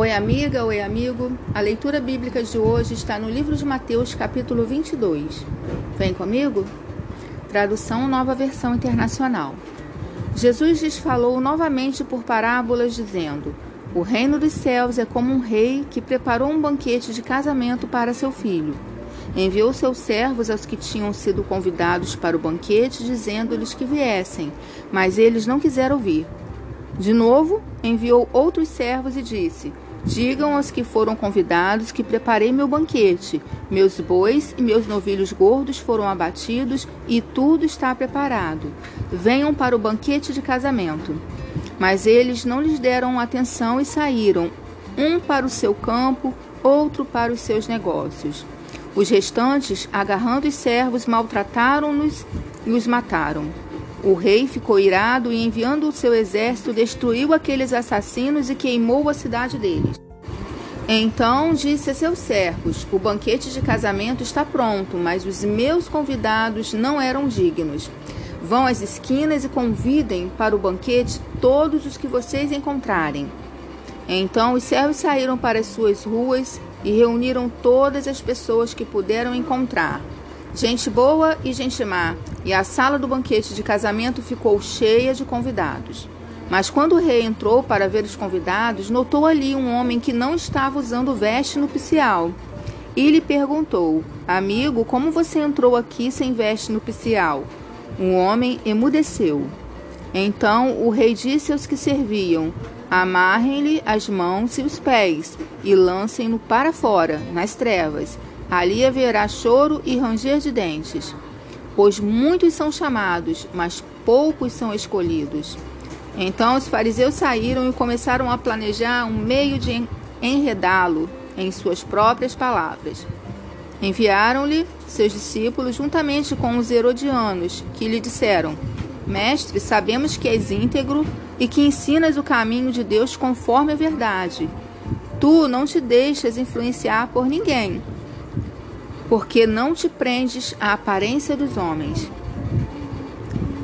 Oi, amiga, oi, amigo. A leitura bíblica de hoje está no livro de Mateus, capítulo 22. Vem comigo? Tradução Nova Versão Internacional. Jesus lhes falou novamente por parábolas, dizendo: O reino dos céus é como um rei que preparou um banquete de casamento para seu filho. Enviou seus servos aos que tinham sido convidados para o banquete, dizendo-lhes que viessem, mas eles não quiseram vir. De novo, enviou outros servos e disse: Digam aos que foram convidados que preparei meu banquete. Meus bois e meus novilhos gordos foram abatidos e tudo está preparado. Venham para o banquete de casamento. Mas eles não lhes deram atenção e saíram, um para o seu campo, outro para os seus negócios. Os restantes, agarrando os servos, maltrataram-nos e os mataram. O rei ficou irado e, enviando o seu exército, destruiu aqueles assassinos e queimou a cidade deles. Então disse a seus servos: O banquete de casamento está pronto, mas os meus convidados não eram dignos. Vão às esquinas e convidem para o banquete todos os que vocês encontrarem. Então os servos saíram para as suas ruas e reuniram todas as pessoas que puderam encontrar gente boa e gente má, e a sala do banquete de casamento ficou cheia de convidados. Mas quando o rei entrou para ver os convidados, notou ali um homem que não estava usando veste nupcial. E lhe perguntou: Amigo, como você entrou aqui sem veste nupcial? O homem emudeceu. Então o rei disse aos que serviam: Amarrem-lhe as mãos e os pés e lancem-no para fora, nas trevas Ali haverá choro e ranger de dentes, pois muitos são chamados, mas poucos são escolhidos. Então os fariseus saíram e começaram a planejar um meio de enredá-lo em suas próprias palavras. Enviaram-lhe seus discípulos juntamente com os herodianos, que lhe disseram: Mestre, sabemos que és íntegro e que ensinas o caminho de Deus conforme a verdade. Tu não te deixas influenciar por ninguém porque não te prendes à aparência dos homens.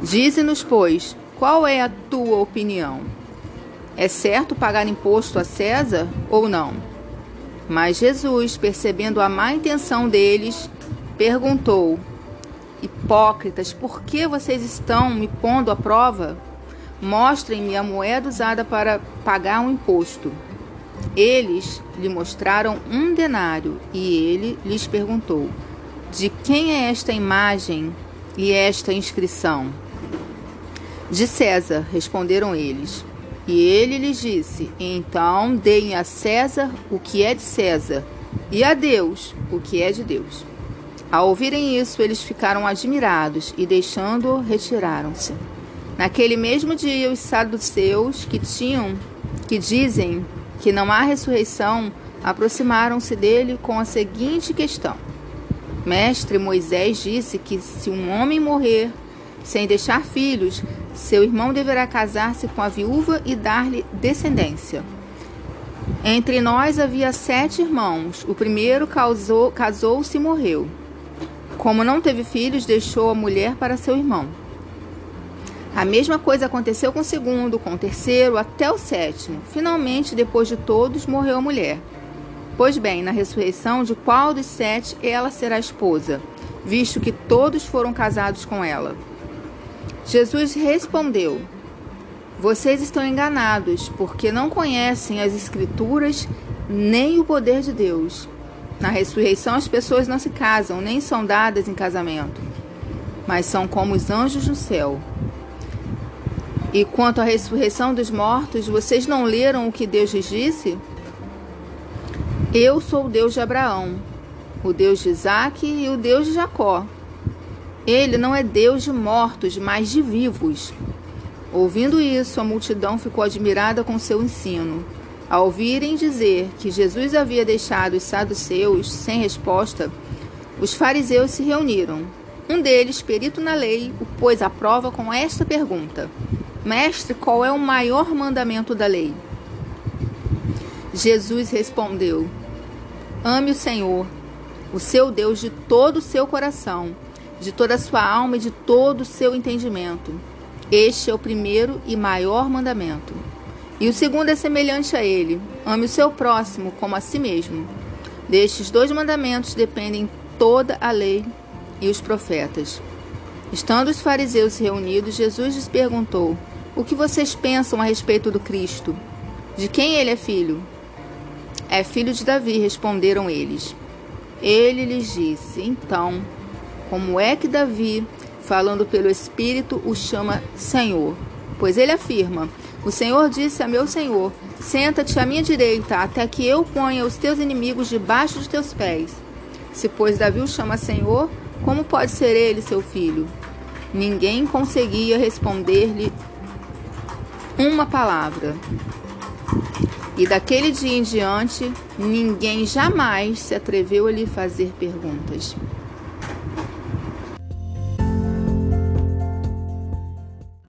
Dize-nos, pois, qual é a tua opinião? É certo pagar imposto a César ou não? Mas Jesus, percebendo a má intenção deles, perguntou: Hipócritas, por que vocês estão me pondo à prova? Mostrem-me a moeda usada para pagar um imposto. Eles lhe mostraram um denário e ele lhes perguntou: De quem é esta imagem e esta inscrição? De César, responderam eles. E ele lhes disse: Então deem a César o que é de César, e a Deus o que é de Deus. Ao ouvirem isso, eles ficaram admirados e, deixando-o, retiraram-se. Naquele mesmo dia, os saduceus que tinham, que dizem que não há ressurreição, aproximaram-se dele com a seguinte questão: Mestre, Moisés disse que se um homem morrer sem deixar filhos, seu irmão deverá casar-se com a viúva e dar-lhe descendência. Entre nós havia sete irmãos. O primeiro casou-se e morreu. Como não teve filhos, deixou a mulher para seu irmão. A mesma coisa aconteceu com o segundo, com o terceiro, até o sétimo. Finalmente, depois de todos, morreu a mulher. Pois bem, na ressurreição, de qual dos sete ela será esposa, visto que todos foram casados com ela? Jesus respondeu: Vocês estão enganados, porque não conhecem as Escrituras nem o poder de Deus. Na ressurreição, as pessoas não se casam, nem são dadas em casamento, mas são como os anjos no céu. E quanto à ressurreição dos mortos, vocês não leram o que Deus lhes disse? Eu sou o Deus de Abraão, o Deus de Isaac e o Deus de Jacó. Ele não é Deus de mortos, mas de vivos. Ouvindo isso, a multidão ficou admirada com seu ensino. Ao ouvirem dizer que Jesus havia deixado os saduceus sem resposta, os fariseus se reuniram. Um deles, perito na lei, o pôs à prova com esta pergunta: Mestre, qual é o maior mandamento da lei? Jesus respondeu: Ame o Senhor, o seu Deus, de todo o seu coração, de toda a sua alma e de todo o seu entendimento. Este é o primeiro e maior mandamento. E o segundo é semelhante a ele: ame o seu próximo como a si mesmo. Destes dois mandamentos dependem toda a lei e os profetas. Estando os fariseus reunidos, Jesus lhes perguntou: O que vocês pensam a respeito do Cristo? De quem ele é filho? É filho de Davi, responderam eles. Ele lhes disse: Então, como é que Davi, falando pelo Espírito, o chama Senhor? Pois ele afirma: O Senhor disse a meu Senhor: Senta-te à minha direita, até que eu ponha os teus inimigos debaixo de teus pés. Se, pois, Davi o chama Senhor, como pode ser ele seu filho? Ninguém conseguia responder-lhe uma palavra. E daquele dia em diante, ninguém jamais se atreveu a lhe fazer perguntas.